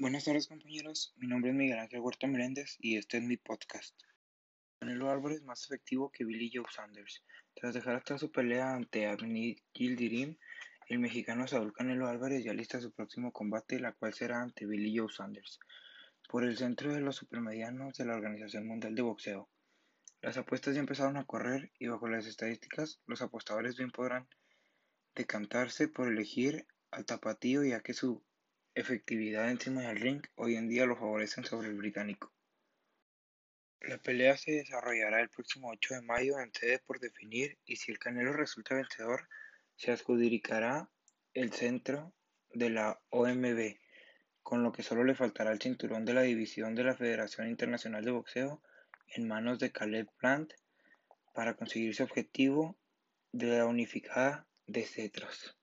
Buenas tardes compañeros, mi nombre es Miguel Ángel Huerta Meléndez y este es mi podcast. Canelo Álvarez más efectivo que Billy Joe Sanders. Tras dejar atrás su pelea ante Abney Gildirim, el mexicano Saúl Canelo Álvarez ya lista su próximo combate, la cual será ante Billy Joe Sanders, por el centro de los supermedianos de la Organización Mundial de Boxeo. Las apuestas ya empezaron a correr y bajo las estadísticas, los apostadores bien podrán decantarse por elegir al tapatío ya que su efectividad encima del ring hoy en día lo favorecen sobre el británico. La pelea se desarrollará el próximo 8 de mayo en sede por definir y si el Canelo resulta vencedor se adjudicará el centro de la OMB, con lo que solo le faltará el cinturón de la división de la Federación Internacional de Boxeo en manos de Caleb Plant para conseguir su objetivo de la unificada de cetros.